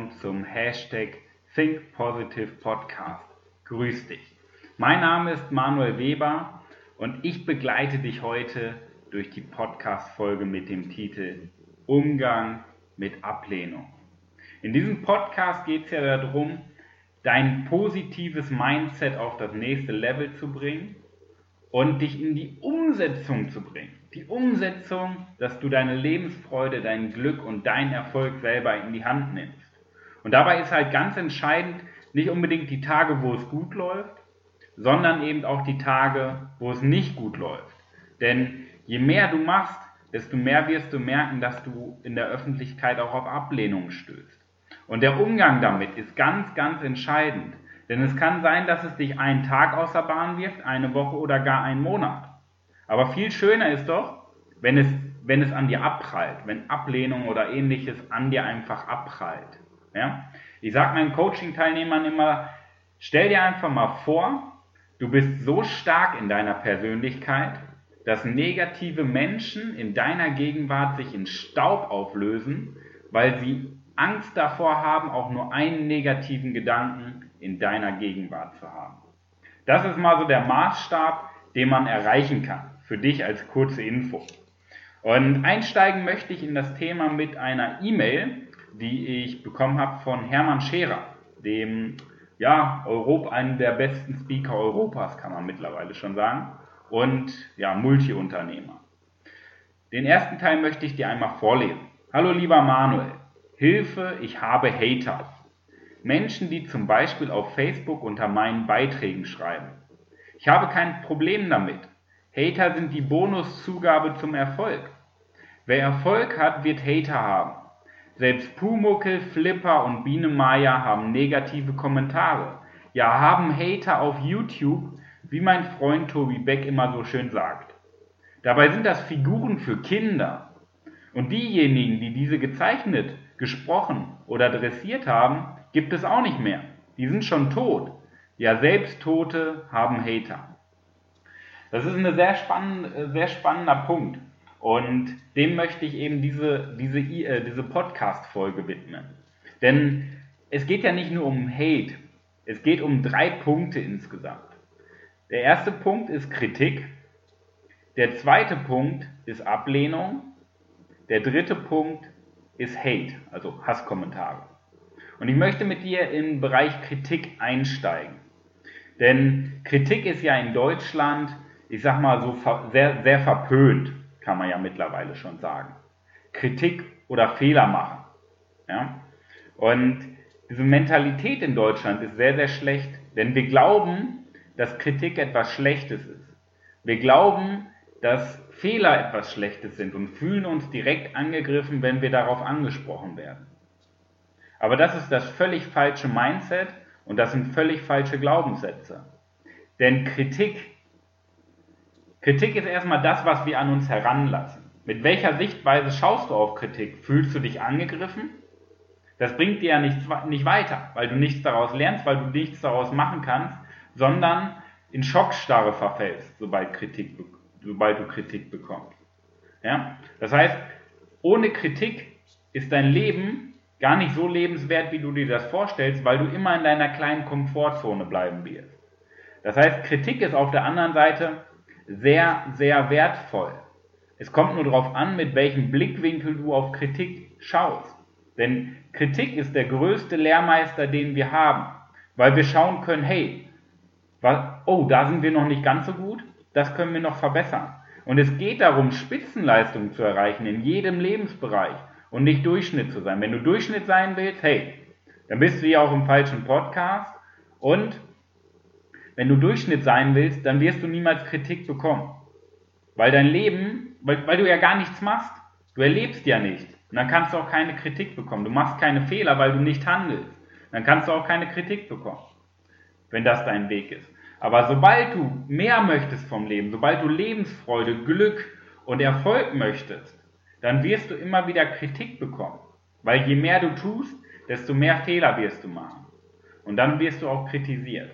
willkommen zum Hashtag Think Positive Podcast. Grüß dich. Mein Name ist Manuel Weber und ich begleite dich heute durch die Podcast-Folge mit dem Titel Umgang mit Ablehnung. In diesem Podcast geht es ja darum, dein positives Mindset auf das nächste Level zu bringen und dich in die Umsetzung zu bringen. Die Umsetzung, dass du deine Lebensfreude, dein Glück und deinen Erfolg selber in die Hand nimmst. Und dabei ist halt ganz entscheidend, nicht unbedingt die Tage, wo es gut läuft, sondern eben auch die Tage, wo es nicht gut läuft. Denn je mehr du machst, desto mehr wirst du merken, dass du in der Öffentlichkeit auch auf Ablehnung stößt. Und der Umgang damit ist ganz, ganz entscheidend. Denn es kann sein, dass es dich einen Tag aus der Bahn wirft, eine Woche oder gar einen Monat. Aber viel schöner ist doch, wenn es, wenn es an dir abprallt, wenn Ablehnung oder ähnliches an dir einfach abprallt. Ja? Ich sage meinen Coaching-Teilnehmern immer, stell dir einfach mal vor, du bist so stark in deiner Persönlichkeit, dass negative Menschen in deiner Gegenwart sich in Staub auflösen, weil sie Angst davor haben, auch nur einen negativen Gedanken in deiner Gegenwart zu haben. Das ist mal so der Maßstab, den man erreichen kann, für dich als kurze Info. Und einsteigen möchte ich in das Thema mit einer E-Mail, die ich bekommen habe von Hermann Scherer, dem ja, Europa, einem der besten Speaker Europas, kann man mittlerweile schon sagen, und ja, Multiunternehmer. Den ersten Teil möchte ich dir einmal vorlesen. Hallo lieber Manuel, Hilfe, ich habe Hater. Menschen, die zum Beispiel auf Facebook unter meinen Beiträgen schreiben. Ich habe kein Problem damit. Hater sind die Bonuszugabe zum Erfolg. Wer Erfolg hat, wird Hater haben. Selbst Pumuckel, Flipper und Biene Maya haben negative Kommentare. Ja, haben Hater auf YouTube, wie mein Freund Tobi Beck immer so schön sagt. Dabei sind das Figuren für Kinder. Und diejenigen, die diese gezeichnet, gesprochen oder dressiert haben, gibt es auch nicht mehr. Die sind schon tot. Ja, selbst Tote haben Hater. Das ist ein sehr, spannend, äh, sehr spannender Punkt. Und dem möchte ich eben diese, diese, äh, diese Podcast-Folge widmen. Denn es geht ja nicht nur um Hate, es geht um drei Punkte insgesamt. Der erste Punkt ist Kritik, der zweite Punkt ist Ablehnung, der dritte Punkt ist Hate, also Hasskommentare. Und ich möchte mit dir im Bereich Kritik einsteigen. Denn Kritik ist ja in Deutschland, ich sag mal so sehr, sehr verpönt, kann man ja mittlerweile schon sagen. Kritik oder Fehler machen. Ja? Und diese Mentalität in Deutschland ist sehr, sehr schlecht, denn wir glauben, dass Kritik etwas Schlechtes ist. Wir glauben, dass Fehler etwas Schlechtes sind und fühlen uns direkt angegriffen, wenn wir darauf angesprochen werden. Aber das ist das völlig falsche Mindset und das sind völlig falsche Glaubenssätze. Denn Kritik, Kritik ist erstmal das, was wir an uns heranlassen. Mit welcher Sichtweise schaust du auf Kritik? Fühlst du dich angegriffen? Das bringt dir ja nichts, nicht weiter, weil du nichts daraus lernst, weil du nichts daraus machen kannst, sondern in Schockstarre verfällst, sobald, Kritik, sobald du Kritik bekommst. Ja? Das heißt, ohne Kritik ist dein Leben gar nicht so lebenswert, wie du dir das vorstellst, weil du immer in deiner kleinen Komfortzone bleiben wirst. Das heißt, Kritik ist auf der anderen Seite sehr, sehr wertvoll. Es kommt nur darauf an, mit welchem Blickwinkel du auf Kritik schaust. Denn Kritik ist der größte Lehrmeister, den wir haben, weil wir schauen können, hey, oh, da sind wir noch nicht ganz so gut, das können wir noch verbessern. Und es geht darum, Spitzenleistungen zu erreichen in jedem Lebensbereich und nicht Durchschnitt zu sein. Wenn du Durchschnitt sein willst, hey, dann bist du ja auch im falschen Podcast und wenn du Durchschnitt sein willst, dann wirst du niemals Kritik bekommen. Weil dein Leben, weil, weil du ja gar nichts machst. Du erlebst ja nicht. Und dann kannst du auch keine Kritik bekommen. Du machst keine Fehler, weil du nicht handelst. Dann kannst du auch keine Kritik bekommen. Wenn das dein Weg ist. Aber sobald du mehr möchtest vom Leben, sobald du Lebensfreude, Glück und Erfolg möchtest, dann wirst du immer wieder Kritik bekommen. Weil je mehr du tust, desto mehr Fehler wirst du machen. Und dann wirst du auch kritisiert.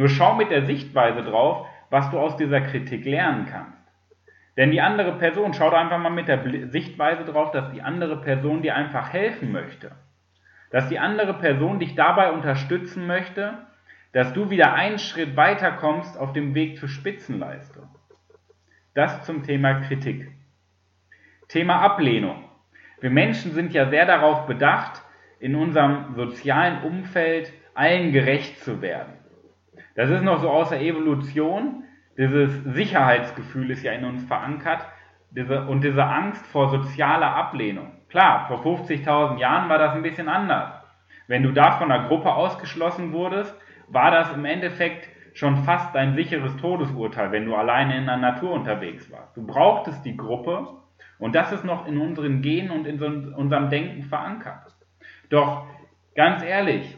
Nur schau mit der Sichtweise drauf, was du aus dieser Kritik lernen kannst. Denn die andere Person, schau da einfach mal mit der Sichtweise drauf, dass die andere Person dir einfach helfen möchte. dass die andere Person dich dabei unterstützen möchte, dass du wieder einen Schritt weiter kommst auf dem Weg zur Spitzenleistung. Das zum Thema Kritik. Thema Ablehnung. Wir Menschen sind ja sehr darauf bedacht, in unserem sozialen Umfeld allen gerecht zu werden. Das ist noch so aus der Evolution. Dieses Sicherheitsgefühl ist ja in uns verankert diese, und diese Angst vor sozialer Ablehnung. Klar, vor 50.000 Jahren war das ein bisschen anders. Wenn du da von einer Gruppe ausgeschlossen wurdest, war das im Endeffekt schon fast dein sicheres Todesurteil, wenn du alleine in der Natur unterwegs warst. Du brauchtest die Gruppe und das ist noch in unseren Genen und in unserem Denken verankert. Doch ganz ehrlich,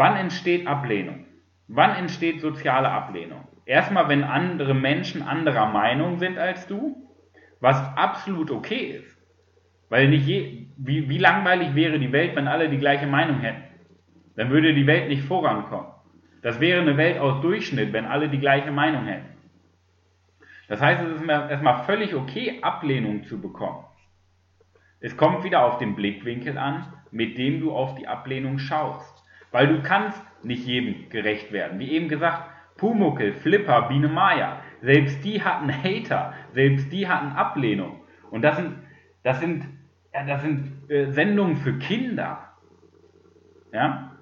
wann entsteht Ablehnung? Wann entsteht soziale Ablehnung? Erstmal, wenn andere Menschen anderer Meinung sind als du, was absolut okay ist. Weil nicht je, wie, wie langweilig wäre die Welt, wenn alle die gleiche Meinung hätten? Dann würde die Welt nicht vorankommen. Das wäre eine Welt aus Durchschnitt, wenn alle die gleiche Meinung hätten. Das heißt, es ist erstmal völlig okay, Ablehnung zu bekommen. Es kommt wieder auf den Blickwinkel an, mit dem du auf die Ablehnung schaust. Weil du kannst nicht jedem gerecht werden. Wie eben gesagt, Pumuckel, Flipper, Biene Maya, selbst die hatten Hater, selbst die hatten Ablehnung. Und das sind, das sind, ja, das sind äh, Sendungen für Kinder. Ja?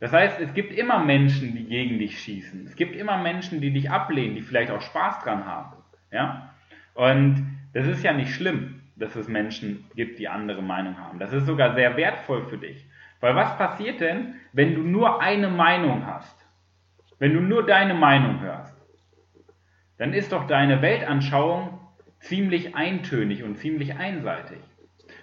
Das heißt, es gibt immer Menschen, die gegen dich schießen. Es gibt immer Menschen, die dich ablehnen, die vielleicht auch Spaß dran haben. Ja? Und das ist ja nicht schlimm, dass es Menschen gibt, die andere Meinung haben. Das ist sogar sehr wertvoll für dich. Weil was passiert denn, wenn du nur eine Meinung hast? Wenn du nur deine Meinung hörst? Dann ist doch deine Weltanschauung ziemlich eintönig und ziemlich einseitig.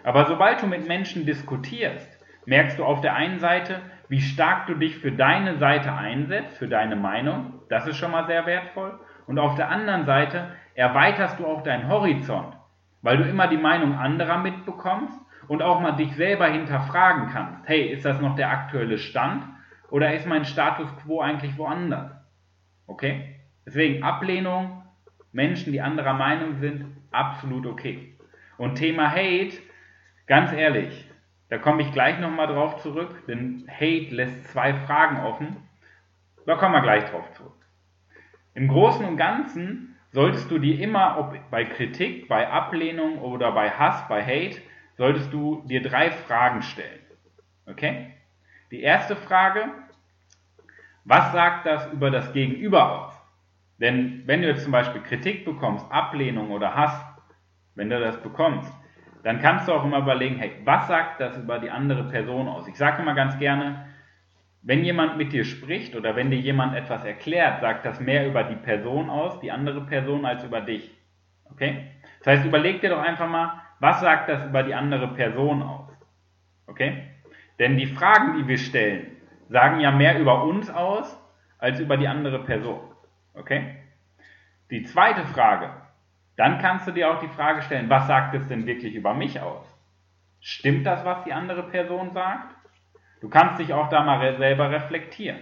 Aber sobald du mit Menschen diskutierst, merkst du auf der einen Seite, wie stark du dich für deine Seite einsetzt, für deine Meinung. Das ist schon mal sehr wertvoll. Und auf der anderen Seite erweiterst du auch deinen Horizont, weil du immer die Meinung anderer mitbekommst und auch mal dich selber hinterfragen kannst. Hey, ist das noch der aktuelle Stand oder ist mein Status quo eigentlich woanders? Okay? Deswegen Ablehnung, Menschen, die anderer Meinung sind, absolut okay. Und Thema Hate, ganz ehrlich, da komme ich gleich nochmal drauf zurück, denn Hate lässt zwei Fragen offen. Da kommen wir gleich drauf zurück. Im Großen und Ganzen solltest du dir immer, ob bei Kritik, bei Ablehnung oder bei Hass, bei Hate, solltest du dir drei Fragen stellen. Okay? Die erste Frage, was sagt das über das Gegenüber aus? Denn wenn du jetzt zum Beispiel Kritik bekommst, Ablehnung oder Hass, wenn du das bekommst, dann kannst du auch immer überlegen, hey, was sagt das über die andere Person aus? Ich sage immer ganz gerne, wenn jemand mit dir spricht oder wenn dir jemand etwas erklärt, sagt das mehr über die Person aus, die andere Person, als über dich. Okay? Das heißt, überleg dir doch einfach mal, was sagt das über die andere Person aus? Okay? Denn die Fragen, die wir stellen, sagen ja mehr über uns aus, als über die andere Person. Okay? Die zweite Frage, dann kannst du dir auch die Frage stellen, was sagt es denn wirklich über mich aus? Stimmt das, was die andere Person sagt? Du kannst dich auch da mal selber reflektieren.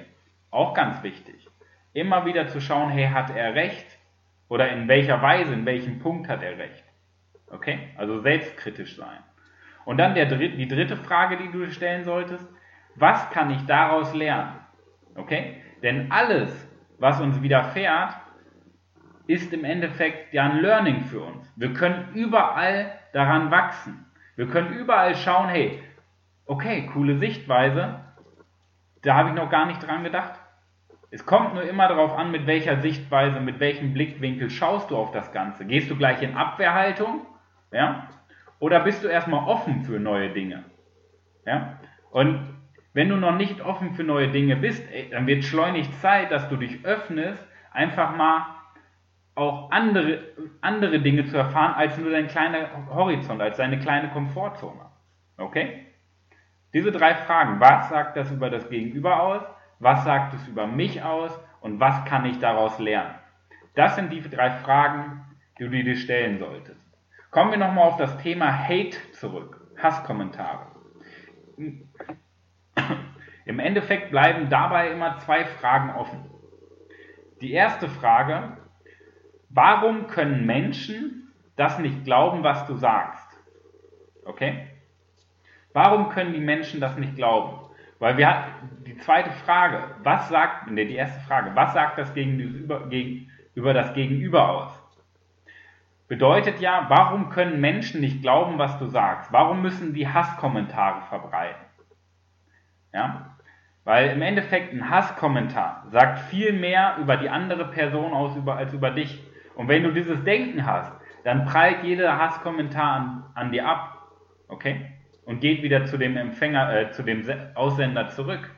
Auch ganz wichtig. Immer wieder zu schauen, hey, hat er recht? Oder in welcher Weise, in welchem Punkt hat er recht? Okay? Also selbstkritisch sein. Und dann der, die dritte Frage, die du stellen solltest, was kann ich daraus lernen? Okay? Denn alles, was uns widerfährt, ist im Endeffekt ja ein Learning für uns. Wir können überall daran wachsen. Wir können überall schauen, hey, okay, coole Sichtweise, da habe ich noch gar nicht dran gedacht. Es kommt nur immer darauf an, mit welcher Sichtweise, mit welchem Blickwinkel schaust du auf das Ganze. Gehst du gleich in Abwehrhaltung, ja? Oder bist du erstmal offen für neue Dinge? Ja? Und wenn du noch nicht offen für neue Dinge bist, dann wird schleunigst Zeit, dass du dich öffnest, einfach mal auch andere, andere Dinge zu erfahren, als nur dein kleiner Horizont, als deine kleine Komfortzone. Okay? Diese drei Fragen, was sagt das über das Gegenüber aus, was sagt es über mich aus und was kann ich daraus lernen? Das sind die drei Fragen, die du dir stellen solltest. Kommen wir nochmal auf das Thema Hate zurück, Hasskommentare. Im Endeffekt bleiben dabei immer zwei Fragen offen. Die erste Frage, warum können Menschen das nicht glauben, was du sagst? Okay? Warum können die Menschen das nicht glauben? Weil wir hatten die zweite Frage, was sagt, ne, die erste Frage, was sagt das gegenüber, gegenüber das Gegenüber aus? Bedeutet ja, warum können Menschen nicht glauben, was du sagst? Warum müssen die Hasskommentare verbreiten? Ja? Weil im Endeffekt ein Hasskommentar sagt viel mehr über die andere Person aus als über dich. Und wenn du dieses Denken hast, dann prallt jeder Hasskommentar an, an dir ab. Okay? Und geht wieder zu dem Empfänger, äh, zu dem Aussender zurück.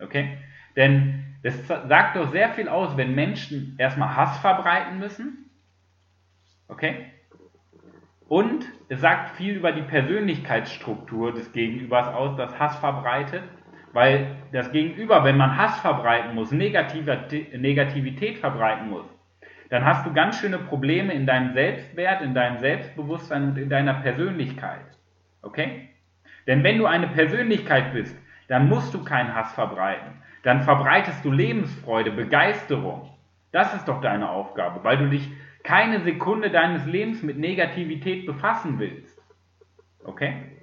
Okay? Denn das sagt doch sehr viel aus, wenn Menschen erstmal Hass verbreiten müssen. Okay? Und es sagt viel über die Persönlichkeitsstruktur des Gegenübers aus, das Hass verbreitet. Weil das Gegenüber, wenn man Hass verbreiten muss, Negativität verbreiten muss, dann hast du ganz schöne Probleme in deinem Selbstwert, in deinem Selbstbewusstsein und in deiner Persönlichkeit. Okay? Denn wenn du eine Persönlichkeit bist, dann musst du keinen Hass verbreiten. Dann verbreitest du Lebensfreude, Begeisterung. Das ist doch deine Aufgabe, weil du dich keine Sekunde deines Lebens mit Negativität befassen willst. Okay?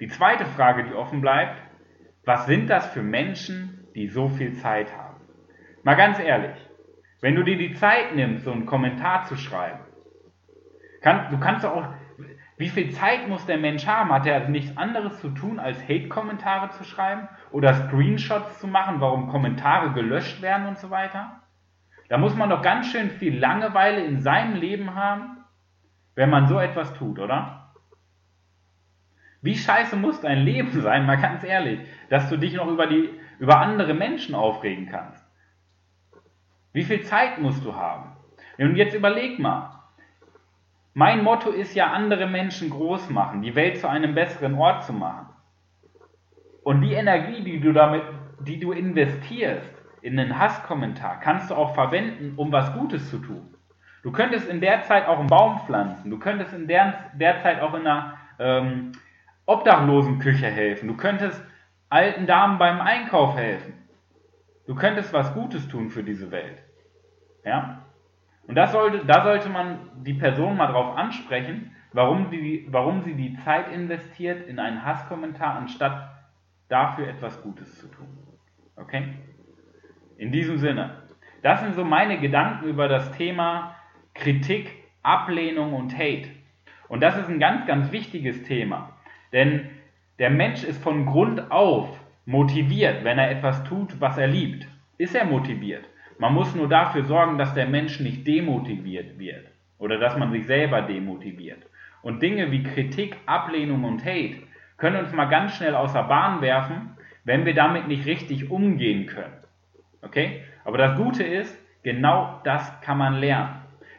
Die zweite Frage, die offen bleibt, was sind das für Menschen, die so viel Zeit haben? Mal ganz ehrlich, wenn du dir die Zeit nimmst, so einen Kommentar zu schreiben, kann, du kannst auch, wie viel Zeit muss der Mensch haben? Hat er nichts anderes zu tun, als Hate-Kommentare zu schreiben oder Screenshots zu machen, warum Kommentare gelöscht werden und so weiter? Da muss man doch ganz schön viel Langeweile in seinem Leben haben, wenn man so etwas tut, oder? Wie scheiße muss dein Leben sein, mal ganz ehrlich, dass du dich noch über, die, über andere Menschen aufregen kannst? Wie viel Zeit musst du haben? Und jetzt überleg mal. Mein Motto ist ja, andere Menschen groß machen, die Welt zu einem besseren Ort zu machen. Und die Energie, die du damit, die du investierst in einen Hasskommentar, kannst du auch verwenden, um was Gutes zu tun. Du könntest in der Zeit auch einen Baum pflanzen. Du könntest in der, der Zeit auch in einer ähm, Obdachlosenküche helfen. Du könntest alten Damen beim Einkauf helfen. Du könntest was Gutes tun für diese Welt. Ja? Und das sollte, da sollte man die Person mal drauf ansprechen, warum, die, warum sie die Zeit investiert in einen Hasskommentar, anstatt dafür etwas Gutes zu tun. Okay? In diesem Sinne, das sind so meine Gedanken über das Thema Kritik, Ablehnung und Hate. Und das ist ein ganz, ganz wichtiges Thema. Denn der Mensch ist von Grund auf motiviert, wenn er etwas tut, was er liebt. Ist er motiviert? Man muss nur dafür sorgen, dass der Mensch nicht demotiviert wird oder dass man sich selber demotiviert. Und Dinge wie Kritik, Ablehnung und Hate können uns mal ganz schnell außer Bahn werfen, wenn wir damit nicht richtig umgehen können. Okay? Aber das Gute ist, genau das kann man lernen.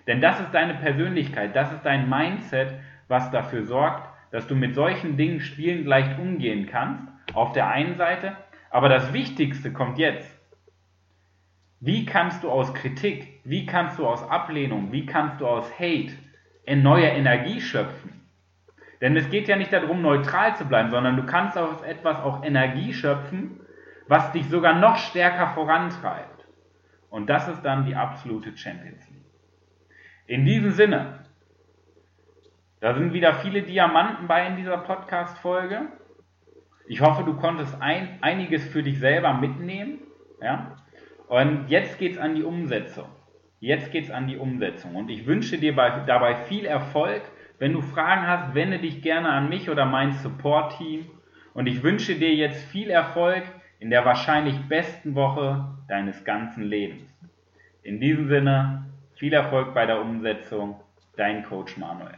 Denn das ist deine Persönlichkeit, das ist dein Mindset, was dafür sorgt, dass du mit solchen Dingen spielend leicht umgehen kannst, auf der einen Seite, aber das Wichtigste kommt jetzt. Wie kannst du aus Kritik, wie kannst du aus Ablehnung, wie kannst du aus Hate in neue Energie schöpfen? Denn es geht ja nicht darum, neutral zu bleiben, sondern du kannst aus etwas auch Energie schöpfen, was dich sogar noch stärker vorantreibt. Und das ist dann die absolute Champions League. In diesem Sinne, da sind wieder viele Diamanten bei in dieser Podcast-Folge. Ich hoffe, du konntest ein, einiges für dich selber mitnehmen. Ja? Und jetzt geht es an die Umsetzung. Jetzt geht es an die Umsetzung. Und ich wünsche dir bei, dabei viel Erfolg. Wenn du Fragen hast, wende dich gerne an mich oder mein Support-Team. Und ich wünsche dir jetzt viel Erfolg in der wahrscheinlich besten Woche deines ganzen Lebens. In diesem Sinne, viel Erfolg bei der Umsetzung. Dein Coach Manuel.